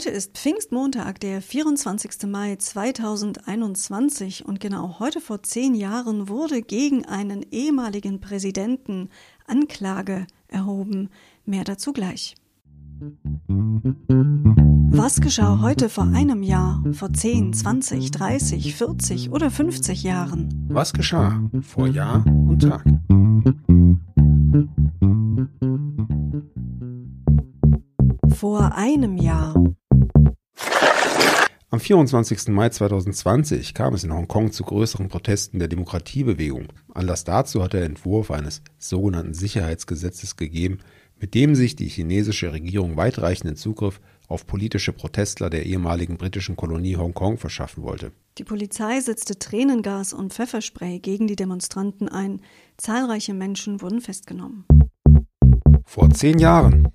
Heute ist Pfingstmontag, der 24. Mai 2021 und genau heute vor zehn Jahren wurde gegen einen ehemaligen Präsidenten Anklage erhoben. Mehr dazu gleich. Was geschah heute vor einem Jahr, vor 10, 20, 30, 40 oder 50 Jahren? Was geschah vor Jahr und Tag? Vor einem Jahr. Am 24. Mai 2020 kam es in Hongkong zu größeren Protesten der Demokratiebewegung. Anlass dazu hat der Entwurf eines sogenannten Sicherheitsgesetzes gegeben, mit dem sich die chinesische Regierung weitreichenden Zugriff auf politische Protestler der ehemaligen britischen Kolonie Hongkong verschaffen wollte. Die Polizei setzte Tränengas und Pfefferspray gegen die Demonstranten ein. Zahlreiche Menschen wurden festgenommen. Vor zehn Jahren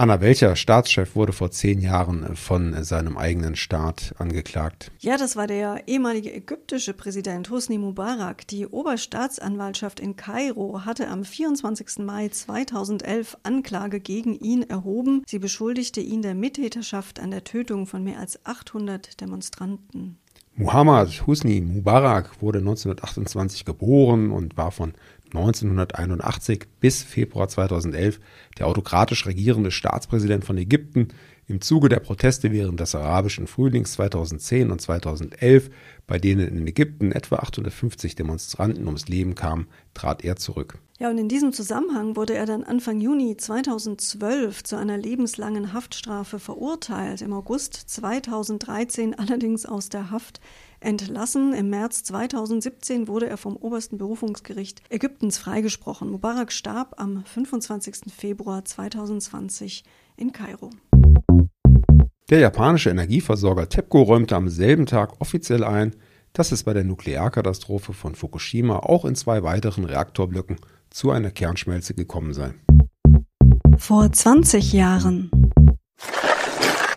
Anna, welcher Staatschef wurde vor zehn Jahren von seinem eigenen Staat angeklagt? Ja, das war der ehemalige ägyptische Präsident Hosni Mubarak. Die Oberstaatsanwaltschaft in Kairo hatte am 24. Mai 2011 Anklage gegen ihn erhoben. Sie beschuldigte ihn der Mittäterschaft an der Tötung von mehr als 800 Demonstranten. Muhammad Husni Mubarak wurde 1928 geboren und war von 1981 bis Februar 2011 der autokratisch regierende Staatspräsident von Ägypten. Im Zuge der Proteste während des arabischen Frühlings 2010 und 2011, bei denen in Ägypten etwa 850 Demonstranten ums Leben kamen, trat er zurück. Ja, und in diesem Zusammenhang wurde er dann Anfang Juni 2012 zu einer lebenslangen Haftstrafe verurteilt, im August 2013 allerdings aus der Haft entlassen. Im März 2017 wurde er vom obersten Berufungsgericht Ägyptens freigesprochen. Mubarak starb am 25. Februar 2020 in Kairo. Der japanische Energieversorger TEPCO räumte am selben Tag offiziell ein, dass es bei der Nuklearkatastrophe von Fukushima auch in zwei weiteren Reaktorblöcken zu einer Kernschmelze gekommen sei. Vor 20 Jahren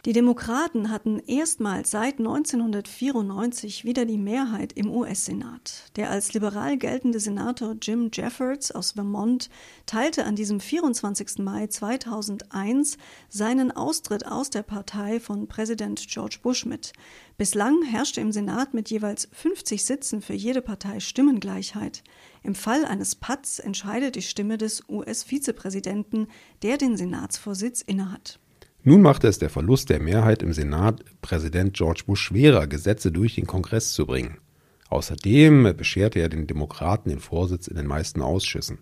die Demokraten hatten erstmals seit 1994 wieder die Mehrheit im US-Senat. Der als liberal geltende Senator Jim Jeffords aus Vermont teilte an diesem 24. Mai 2001 seinen Austritt aus der Partei von Präsident George Bush mit. Bislang herrschte im Senat mit jeweils 50 Sitzen für jede Partei Stimmengleichheit. Im Fall eines Patts entscheidet die Stimme des US-Vizepräsidenten, der den Senatsvorsitz innehat. Nun machte es der Verlust der Mehrheit im Senat Präsident George Bush schwerer, Gesetze durch den Kongress zu bringen. Außerdem bescherte er den Demokraten den Vorsitz in den meisten Ausschüssen.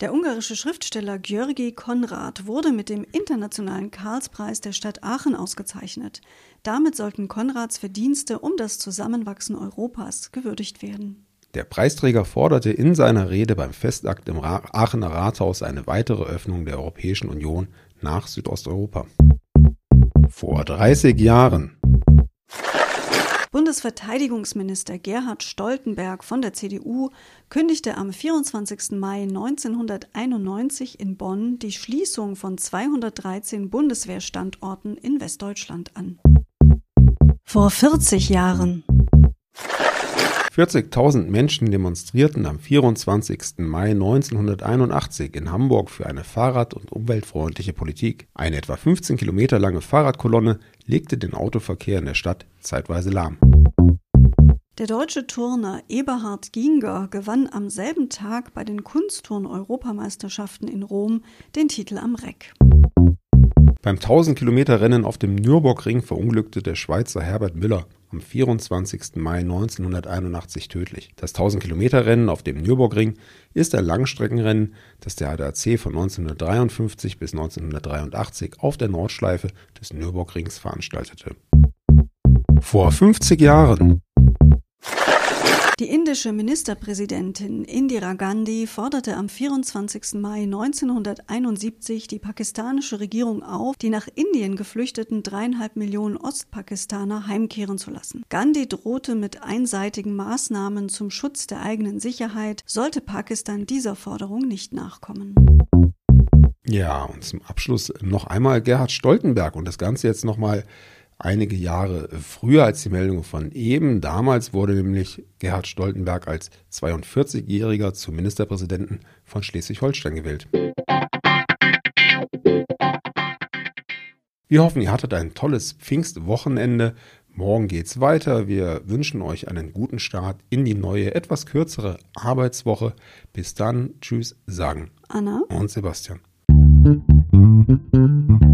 Der ungarische Schriftsteller György Konrad wurde mit dem Internationalen Karlspreis der Stadt Aachen ausgezeichnet. Damit sollten Konrads Verdienste um das Zusammenwachsen Europas gewürdigt werden. Der Preisträger forderte in seiner Rede beim Festakt im Aachener Rathaus eine weitere Öffnung der Europäischen Union nach Südosteuropa. Vor 30 Jahren. Bundesverteidigungsminister Gerhard Stoltenberg von der CDU kündigte am 24. Mai 1991 in Bonn die Schließung von 213 Bundeswehrstandorten in Westdeutschland an. Vor 40 Jahren. 40.000 Menschen demonstrierten am 24. Mai 1981 in Hamburg für eine fahrrad- und umweltfreundliche Politik. Eine etwa 15 Kilometer lange Fahrradkolonne legte den Autoverkehr in der Stadt zeitweise lahm. Der deutsche Turner Eberhard Ginger gewann am selben Tag bei den Kunstturn-Europameisterschaften in Rom den Titel am Reck. Beim 1000 Kilometer Rennen auf dem Nürburgring verunglückte der Schweizer Herbert Müller am 24. Mai 1981 tödlich. Das 1000 Kilometer Rennen auf dem Nürburgring ist ein Langstreckenrennen, das der ADAC von 1953 bis 1983 auf der Nordschleife des Nürburgrings veranstaltete. Vor 50 Jahren die indische Ministerpräsidentin Indira Gandhi forderte am 24. Mai 1971 die pakistanische Regierung auf, die nach Indien geflüchteten dreieinhalb Millionen Ostpakistaner heimkehren zu lassen. Gandhi drohte mit einseitigen Maßnahmen zum Schutz der eigenen Sicherheit, sollte Pakistan dieser Forderung nicht nachkommen. Ja, und zum Abschluss noch einmal Gerhard Stoltenberg und das Ganze jetzt nochmal einige Jahre früher als die Meldung von eben. Damals wurde nämlich Gerhard Stoltenberg als 42-Jähriger zum Ministerpräsidenten von Schleswig-Holstein gewählt. Wir hoffen, ihr hattet ein tolles Pfingstwochenende. Morgen geht's weiter. Wir wünschen euch einen guten Start in die neue, etwas kürzere Arbeitswoche. Bis dann. Tschüss, sagen Anna und Sebastian.